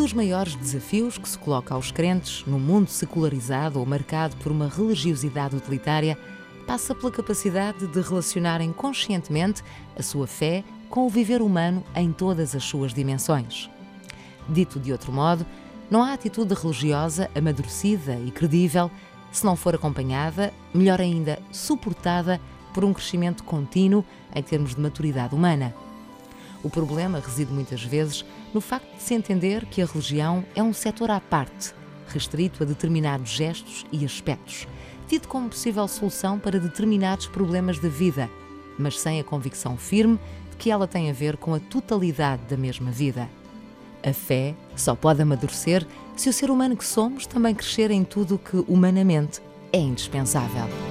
dos maiores desafios que se coloca aos crentes no mundo secularizado ou marcado por uma religiosidade utilitária passa pela capacidade de relacionarem conscientemente a sua fé com o viver humano em todas as suas dimensões. Dito de outro modo, não há atitude religiosa amadurecida e credível se não for acompanhada, melhor ainda, suportada por um crescimento contínuo em termos de maturidade humana. O problema reside muitas vezes no facto de se entender que a religião é um setor à parte, restrito a determinados gestos e aspectos, tido como possível solução para determinados problemas da vida, mas sem a convicção firme de que ela tem a ver com a totalidade da mesma vida. A fé só pode amadurecer se o ser humano que somos também crescer em tudo o que humanamente é indispensável.